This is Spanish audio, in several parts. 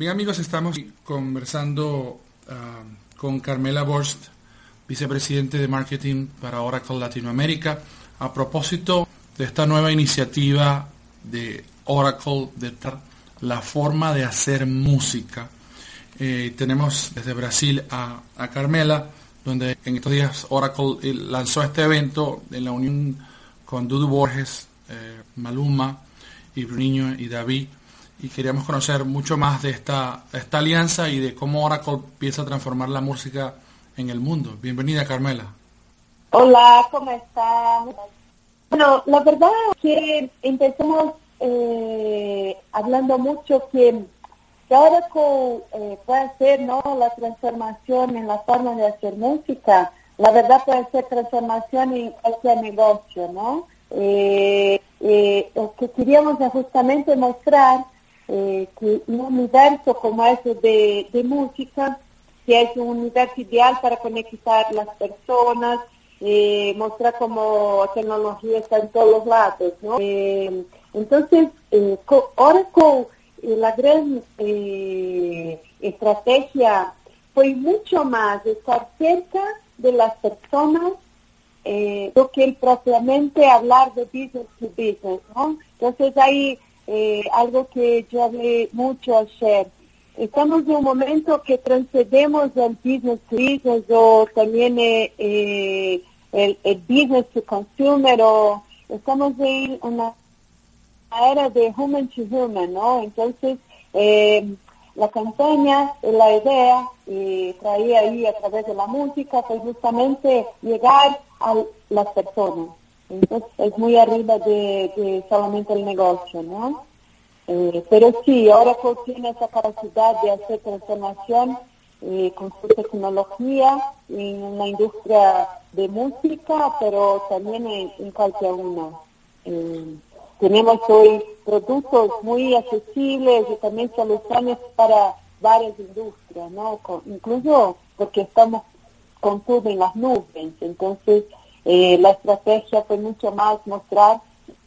Bien amigos, estamos conversando ah, con Carmela Borst, vicepresidente de marketing para Oracle Latinoamérica, a propósito de esta nueva iniciativa de Oracle de la forma de hacer música. Eh, tenemos desde Brasil a, Carmela, donde en estos días Oracle eh, lanzó este evento en la unión con Dudu Borges, eh, Maluma y Bruninho y David y queríamos conocer mucho más de esta, esta alianza y de cómo Oracle piensa transformar la música en el mundo. Bienvenida, Carmela. Hola, ¿cómo estás? Bueno, la verdad es que empezamos eh, hablando mucho que, Oracle eh, puede hacer ¿no? la transformación en la forma de hacer música. La verdad puede ser transformación en cualquier negocio, ¿no? Eh, eh, lo que queríamos justamente mostrar eh, que un universo como ese de, música, que es un universo ideal para conectar las personas, eh, mostrar cómo tecnología está en todos lados, ¿no? Eh, entonces, eh, ahora con la gran estrategia fue mucho más estar cerca de las personas do que propiamente hablar de business to business, ¿no? Entonces ahí eh, algo que yo hablé mucho ayer. Estamos en un momento que transcendemos el business to business o también eh, eh, el, business to consumer o estamos en una era de human to human, ¿no? Entonces, la campaña, la idea, y traía ahí a través de la música, fue justamente llegar a las personas. Entonces es muy arriba de, solamente el negocio, ¿no? Eh, pero sí, ahora tiene esa capacidad de hacer transformación eh, con su tecnología en una industria de música, pero también en, cualquier una. Eh, tenemos hoy productos muy accesibles y también soluciones para varias industrias, ¿no? incluso porque estamos con todo en las nubes, entonces eh, la estrategia fue mucho más mostrar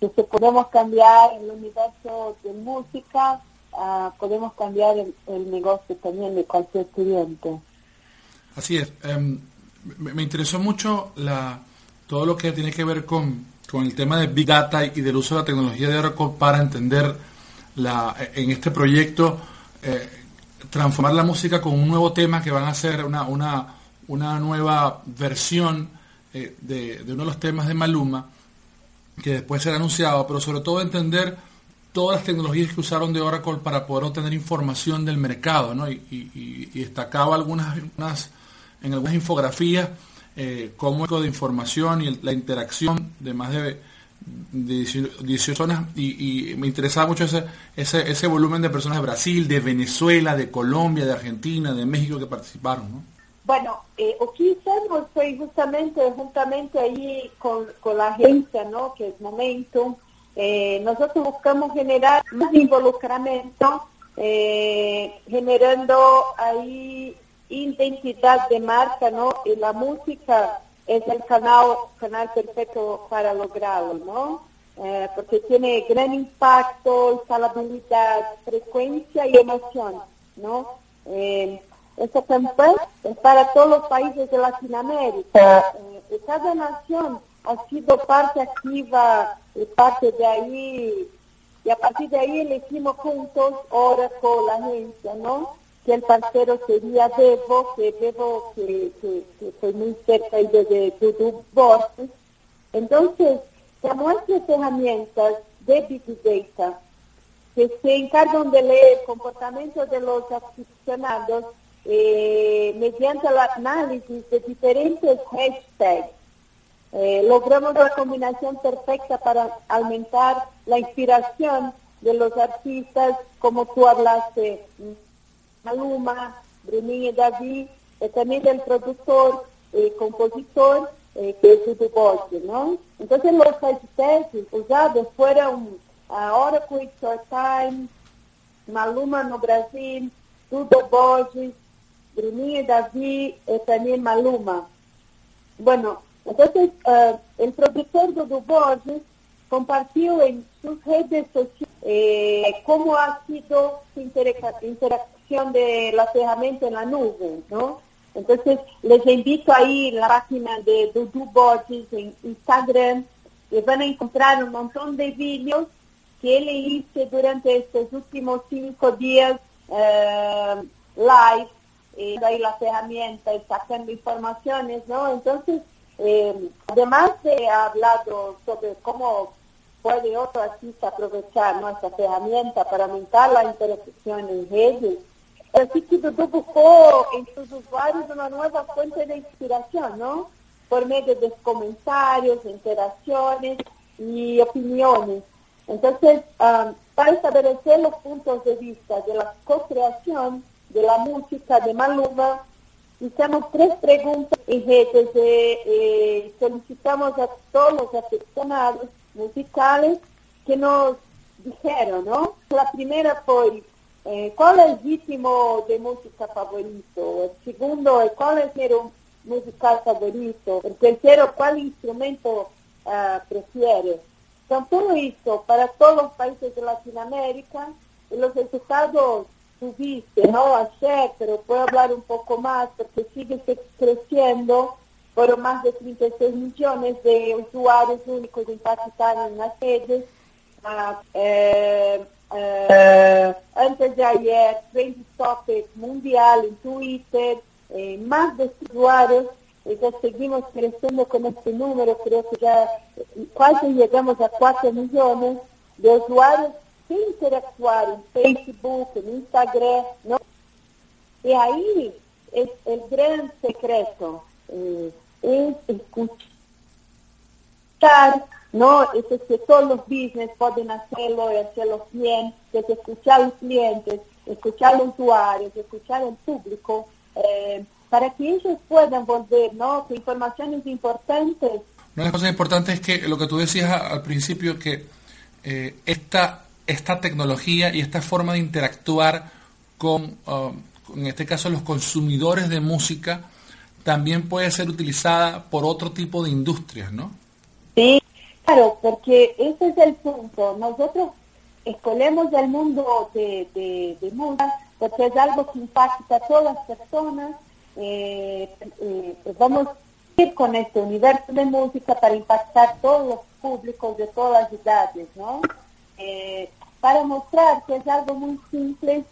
que si podemos cambiar el universo de música, ah, podemos cambiar el, negocio también de cualquier cliente. Así es. Em, me, interesó mucho la, todo lo que tiene que ver con, con, el tema de Big Data y del uso de la tecnología de Oracle para entender la, en este proyecto eh, transformar la música con un nuevo tema que van a ser una, una, una nueva versión eh, de, uno de los temas de Maluma, que después será anunciado, pero sobre todo entender todas las tecnologías que usaron de Oracle para poder obtener información del mercado, ¿no? y, destacaba algunas, en algunas infografías eh, cómo de información y la interacción de más de, 18 zonas y, me interesaba mucho ese, ese, ese volumen de personas de Brasil, de Venezuela, de Colombia, de Argentina, de México que participaron. Bueno, eh, o que hicimos fue justamente, juntamente ahí con, la agencia, ¿no? que es Momento, eh, nosotros buscamos generar más involucramiento, eh, generando ahí identidad de marca, ¿no? Y la música es el canal, canal perfecto para lograrlo, ¿no? Eh, porque tiene gran impacto, escalabilidad, frecuencia y emoción, ¿no? Esta campaña es para todos los países de Latinoamérica. Eh, cada nación ha sido parte activa y parte de ahí, y a partir de ahí elegimos juntos ahora con la agencia, ¿no? Que el parcero sería Devo, que Devo que, que, fue muy cerca de, de Borges. Entonces, como estas herramientas de Big Data que se encargan de leer el comportamiento de los aficionados eh, mediante el análisis de diferentes hashtags, eh, logramos la combinación perfecta para aumentar la inspiración de los artistas, como tú hablaste, Maluma, Bruninho David, y también del productor, eh, compositor, que es Dudu Borges, ¿no? Entonces los hashtags usados fueron Ahora Quick Short Time, Maluma no Brasil, Dudu Borges, Bruninho, David y también Maluma. Bueno, entonces uh, el productor Dudu Borges compartió en sus redes sociales eh, cómo ha sido su distribución de la herramienta en la nube, ¿no? Entonces, les invito ahí la página de Dudu Borges en Instagram y van a encontrar un montón de vídeos que le hice durante estos últimos cinco días eh, live, eh, ahí la herramienta y sacando informaciones, ¿no? Entonces, eh, además de hablado sobre cómo puede otro artista aprovechar nuestra herramienta para aumentar la interacción en redes, Así que Dudu buscó en sus usuarios una nueva fuente de inspiración, ¿no? Por medio de comentarios, interacciones y opiniones. Entonces, um, para establecer los puntos de vista de la co-creación de la música de Maluma, hicimos tres preguntas en redes de, eh, solicitamos a todos los aficionados musicales que nos dijeron, ¿no? La primera fue eh, ¿Cuál es el ritmo de música favorito? El segundo, ¿cuál es el musical favorito? El tercero, ¿cuál instrumento uh, prefiere? Então, tudo isso para todos os países de Latinoamérica, e os resultados subiste, não achei, mas posso falar um pouco mais, porque sigue crescendo, foram mais de 36 milhões de usuários únicos impactados nas redes, uh, eh, Uh, antes de ayer, Trend Topic Mundial en Twitter, eh, más de usuarios, ya seguimos creciendo con este número, creo que ya casi llegamos a 4 millones de usuarios interactuar en Facebook, en Instagram. Y ahí es el gran secreto, eh, es escuchar ¿no? Es que todos los business pueden hacerlo y hacerlo bien, es escuchar a los clientes, escuchar a los usuarios, escuchar al público, eh, para que ellos puedan volver, ¿no? Que informaciones importantes. Una de las cosas importantes es que lo que tú decías al principio, que eh, esta, esta tecnología y esta forma de interactuar con, um, en este caso, los consumidores de música, también puede ser utilizada por otro tipo de industrias, ¿no? Sí, Claro, porque ese es el punto. Nosotros escolemos el mundo de, de, música porque es algo que impacta a todas las personas. Eh, eh, vamos a ir con este universo de música para impactar todos los públicos de todas las edades, ¿no? Eh, para mostrar que es algo muy simple,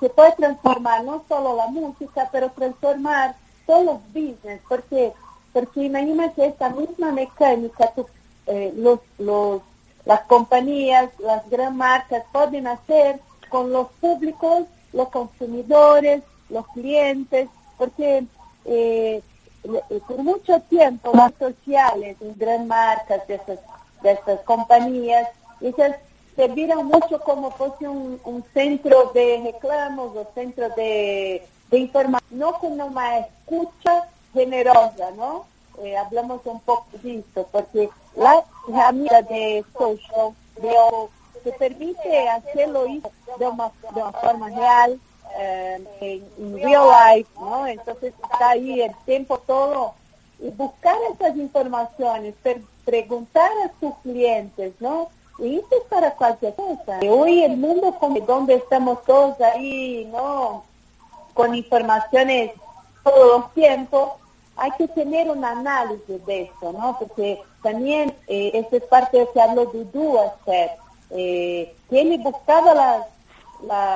que puede transformar no solo la música, pero transformar todos los business, porque porque imagínate esta misma mecánica, tú eh, los, los, las compañías, las gran marcas pueden hacer con los públicos, los consumidores, los clientes, porque eh, eh, por mucho tiempo las sociales, las gran marcas de estas, de estas compañías, ellas serviron mucho como fuese un, un centro de reclamos o centro de, de información, no como una escucha generosa, ¿no? Eh, hablamos un poco de esto, porque la herramienta de social de, te permite hacerlo de una, de una forma real, eh, en, real life, ¿no? Entonces está ahí el tiempo todo y buscar esas informaciones, preguntar a sus clientes, ¿no? Y eso es para cualquier cosa. Hoy el mundo donde estamos todos ahí, ¿no? Con informaciones todos los tiempos, hay que tener un análisis de esto, ¿no? Porque también eh, esa es parte de lo que habló Dudu hacer. Eh, que él buscaba las,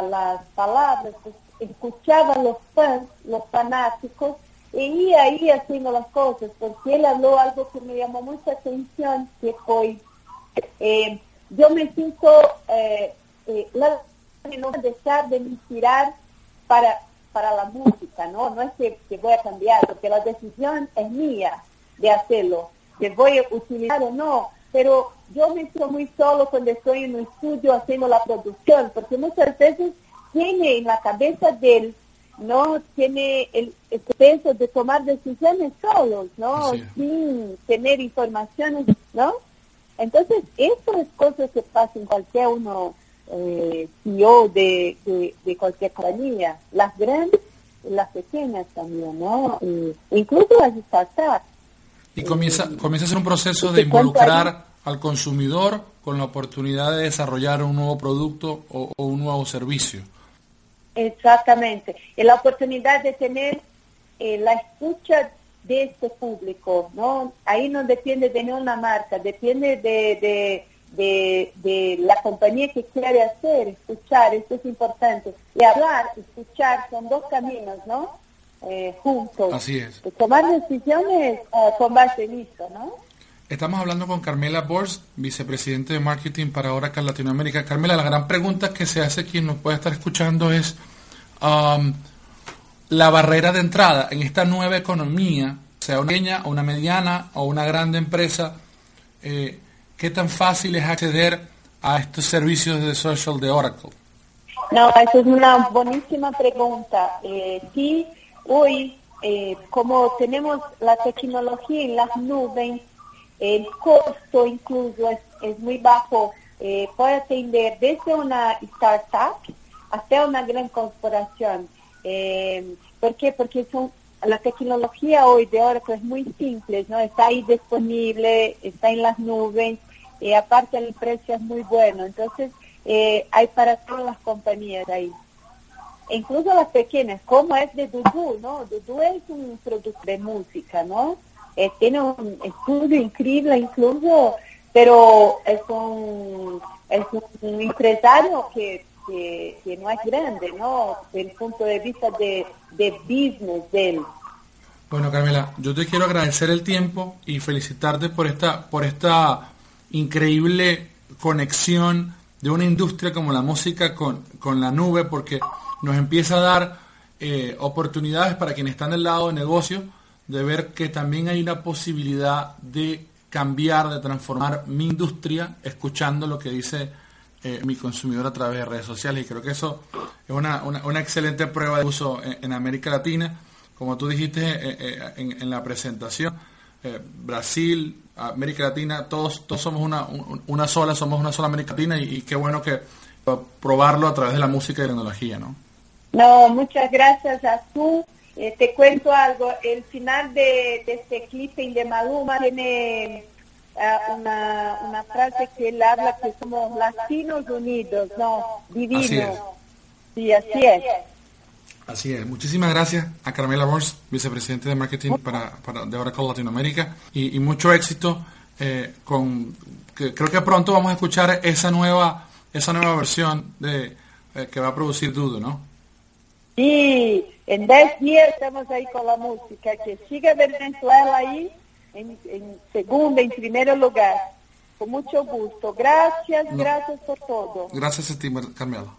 las palabras, pues, escuchaba los fans, los fanáticos, y iba ahí haciendo las cosas, porque él habló algo que me llamó mucha atención, que fue, eh, yo me siento, eh, eh, no dejar de inspirar para para la música, ¿no? No es que, voy a cambiar, porque la decisión es mía de hacerlo, que voy a utilizar o no, pero yo me siento muy solo cuando estoy en un estudio haciendo la producción, porque muchas veces tiene en la cabeza de él, ¿no? Tiene el, peso de tomar decisiones solos, ¿no? Sin tener informaciones, ¿no? Entonces, eso es cosas que pasan en cualquier uno eh, CEO de, de, cualquier compañía, las grandes y las pequeñas también, ¿no? incluso las startups. Y comienza, comienza a ser un proceso de involucrar al consumidor con la oportunidad de desarrollar un nuevo producto o, un nuevo servicio. Exactamente. Y la oportunidad de tener eh, la escucha de este público, ¿no? Ahí no depende de ninguna marca, depende de, de, de, la compañía que quiere hacer, escuchar, esto es importante. Y hablar, escuchar, son dos caminos, ¿no? Eh, juntos. Así es. tomar decisiones eh, con base en esto, ¿no? Estamos hablando con Carmela Bors, vicepresidente de marketing para Oracle Latinoamérica. Carmela, la gran pregunta que se hace quien nos puede estar escuchando es um, la barrera de entrada en esta nueva economía, sea una pequeña, una mediana o una grande empresa, eh, ¿qué tan fácil es acceder a estos servicios de social de Oracle? No, esa es una buenísima pregunta. Eh, sí, hoy, eh, como tenemos la tecnología en las nubes, el costo incluso es, muy bajo, eh, puede atender desde una startup hasta una gran corporación. Eh, ¿Por qué? Porque son, la tecnología hoy de Oracle es muy simple, ¿no? Está ahí disponible, está en las nubes, y aparte el precio es muy bueno. Entonces, eh, hay para todas las compañías ahí. incluso las pequeñas, como es de Dudu, ¿no? Dudu es un producto de música, ¿no? Eh, tiene un estudio increíble incluso, pero es un, es un empresario que, que, no es grande, ¿no? Desde el punto de vista de, de business. Bueno, Carmela, yo te quiero agradecer el tiempo y felicitarte por esta, por esta increíble conexión de una industria como la música con, con la nube, porque nos empieza a dar eh, oportunidades para quienes están del lado de negocio de ver que también hay una posibilidad de cambiar, de transformar mi industria escuchando lo que dice eh, mi consumidor a través de redes sociales. Y creo que eso es una, una, excelente prueba de uso en, América Latina. Como tú dijiste eh, eh, en, la presentación, Brasil, América Latina, todos, todos somos una, una sola, somos una sola América Latina y, y qué bueno que probarlo a través de la música y la tecnología, ¿no? No, muchas gracias a tú te cuento algo, el final de, este clip de Maluma tiene uh, una, una, frase que él habla que somos latinos unidos, no, divinos. Así es. Sí, así es. Así es. Muchísimas gracias a Carmela Bors, vicepresidente de marketing para, para de Oracle Latinoamérica, y, y mucho éxito eh, con que creo que pronto vamos a escuchar esa nueva esa nueva versión de eh, que va a producir Dudo, ¿no? Sí, en 10 días estamos ahí con la música, que siga Venezuela ahí en, en segundo, en primer lugar. Con mucho gusto. Gracias, gracias por todo. Gracias a ti, Carmela.